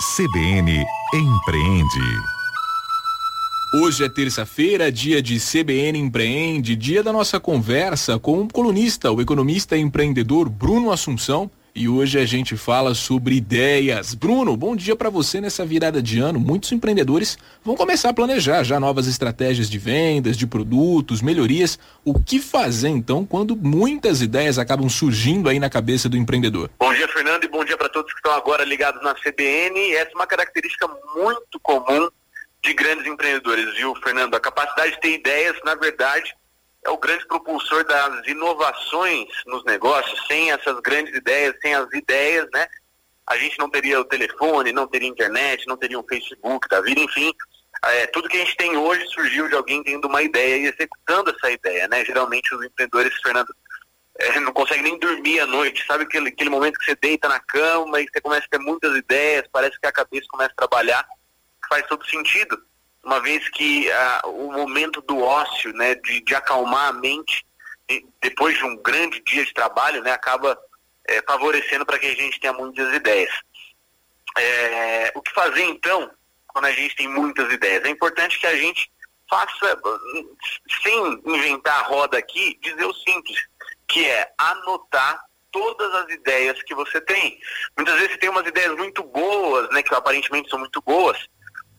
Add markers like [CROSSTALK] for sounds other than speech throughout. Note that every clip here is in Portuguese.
CBN Empreende. Hoje é terça-feira, dia de CBN Empreende, dia da nossa conversa com o colunista, o economista e empreendedor Bruno Assunção. E hoje a gente fala sobre ideias. Bruno, bom dia para você nessa virada de ano. Muitos empreendedores vão começar a planejar já novas estratégias de vendas, de produtos, melhorias. O que fazer então quando muitas ideias acabam surgindo aí na cabeça do empreendedor? Bom dia, Fernando, e bom dia para todos que estão agora ligados na CBN. Essa é uma característica muito comum de grandes empreendedores, viu, Fernando? A capacidade de ter ideias, na verdade, é o grande propulsor das inovações nos negócios. Sem essas grandes ideias, sem as ideias, né? A gente não teria o telefone, não teria internet, não teria um Facebook da vida, enfim. É, tudo que a gente tem hoje surgiu de alguém tendo uma ideia e executando essa ideia, né? Geralmente os empreendedores, Fernando, é, não conseguem nem dormir à noite, sabe aquele, aquele momento que você deita na cama e você começa a ter muitas ideias, parece que a cabeça começa a trabalhar, faz todo sentido uma vez que uh, o momento do ócio, né, de, de acalmar a mente, de, depois de um grande dia de trabalho, né, acaba é, favorecendo para que a gente tenha muitas ideias. É, o que fazer então, quando a gente tem muitas ideias? É importante que a gente faça, sem inventar a roda aqui, dizer o simples, que é anotar todas as ideias que você tem. Muitas vezes você tem umas ideias muito boas, né, que aparentemente são muito boas,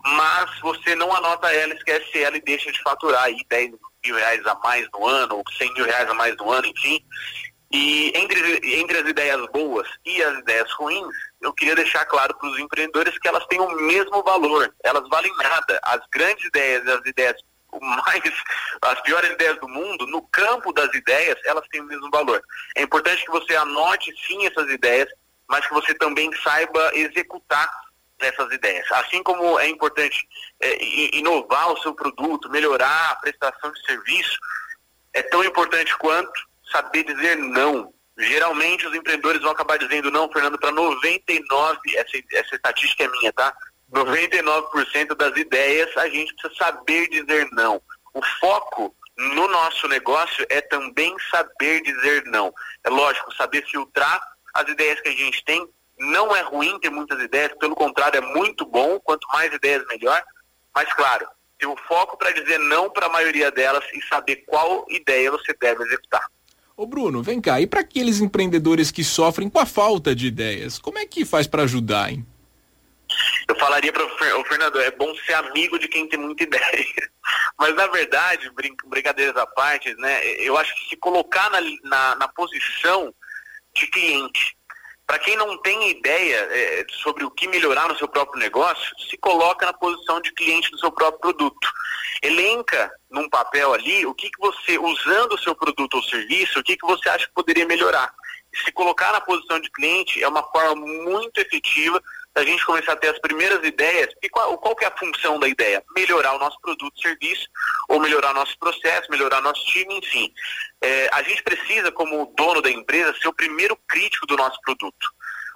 mas você não anota ela, esquece ela e deixa de faturar aí 10 mil reais a mais no ano, ou 100 mil reais a mais no ano, enfim. E entre, entre as ideias boas e as ideias ruins, eu queria deixar claro para os empreendedores que elas têm o mesmo valor, elas valem nada. As grandes ideias as ideias mais, as piores ideias do mundo, no campo das ideias, elas têm o mesmo valor. É importante que você anote sim essas ideias, mas que você também saiba executar essas ideias. Assim como é importante é, inovar o seu produto, melhorar a prestação de serviço, é tão importante quanto saber dizer não. Geralmente os empreendedores vão acabar dizendo não, Fernando, para 99, essa, essa estatística é minha, tá? 99% das ideias a gente precisa saber dizer não. O foco no nosso negócio é também saber dizer não. É lógico, saber filtrar as ideias que a gente tem não é ruim ter muitas ideias, pelo contrário, é muito bom. Quanto mais ideias, melhor. Mas, claro, ter o foco para dizer não para a maioria delas e saber qual ideia você deve executar. Ô Bruno, vem cá, e para aqueles empreendedores que sofrem com a falta de ideias, como é que faz para ajudar, hein? Eu falaria para o Fernando, é bom ser amigo de quem tem muita ideia. [LAUGHS] Mas na verdade, brin brincadeiras à parte, né? Eu acho que se colocar na, na, na posição de cliente, para quem não tem ideia é, sobre o que melhorar no seu próprio negócio, se coloca na posição de cliente do seu próprio produto. Elenca num papel ali o que, que você, usando o seu produto ou serviço, o que, que você acha que poderia melhorar. Se colocar na posição de cliente é uma forma muito efetiva da gente começar a ter as primeiras ideias. E qual, qual que é a função da ideia? Melhorar o nosso produto, serviço, ou melhorar nosso processo, melhorar nosso time, enfim. É, a gente precisa, como dono da empresa, ser o primeiro crítico do nosso produto.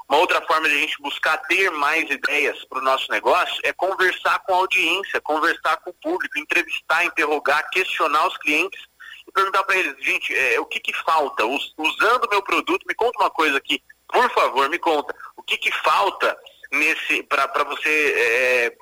Uma outra forma de a gente buscar ter mais ideias para o nosso negócio é conversar com a audiência, conversar com o público, entrevistar, interrogar, questionar os clientes e perguntar para eles, gente, é, o que, que falta? usando o meu produto, me conta uma coisa aqui, por favor, me conta. O que, que falta nesse para você é,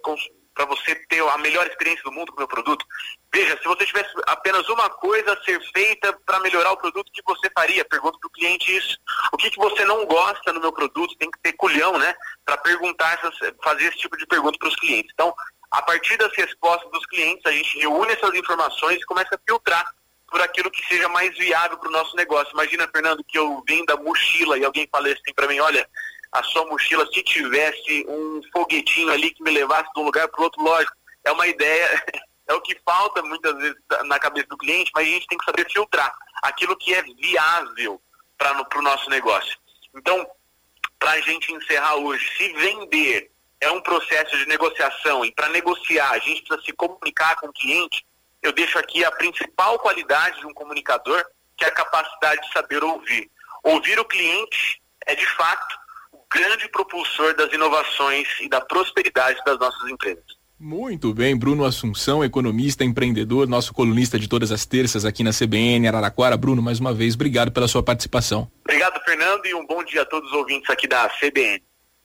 para você ter a melhor experiência do mundo com o meu produto. Veja, se você tivesse apenas uma coisa a ser feita para melhorar o produto, o que você faria? Pergunta para o cliente isso. O que, que você não gosta no meu produto? Tem que ter culhão, né? Para perguntar, fazer esse tipo de pergunta para os clientes. Então, a partir das respostas dos clientes, a gente reúne essas informações e começa a filtrar por aquilo que seja mais viável para o nosso negócio. Imagina, Fernando, que eu vim da mochila e alguém fala assim para mim, olha, a sua mochila se tivesse um foguetinho ali que me levasse de um lugar para o outro, lógico, é uma ideia, [LAUGHS] é o que falta muitas vezes na cabeça do cliente, mas a gente tem que saber filtrar aquilo que é viável para o nosso negócio. Então, para a gente encerrar hoje, se vender é um processo de negociação e para negociar a gente precisa se comunicar com o cliente, eu deixo aqui a principal qualidade de um comunicador, que é a capacidade de saber ouvir. Ouvir o cliente é de fato grande propulsor das inovações e da prosperidade das nossas empresas. Muito bem, Bruno Assunção, economista, empreendedor, nosso colunista de todas as terças aqui na CBN Araraquara. Bruno, mais uma vez, obrigado pela sua participação. Obrigado, Fernando, e um bom dia a todos os ouvintes aqui da CBN.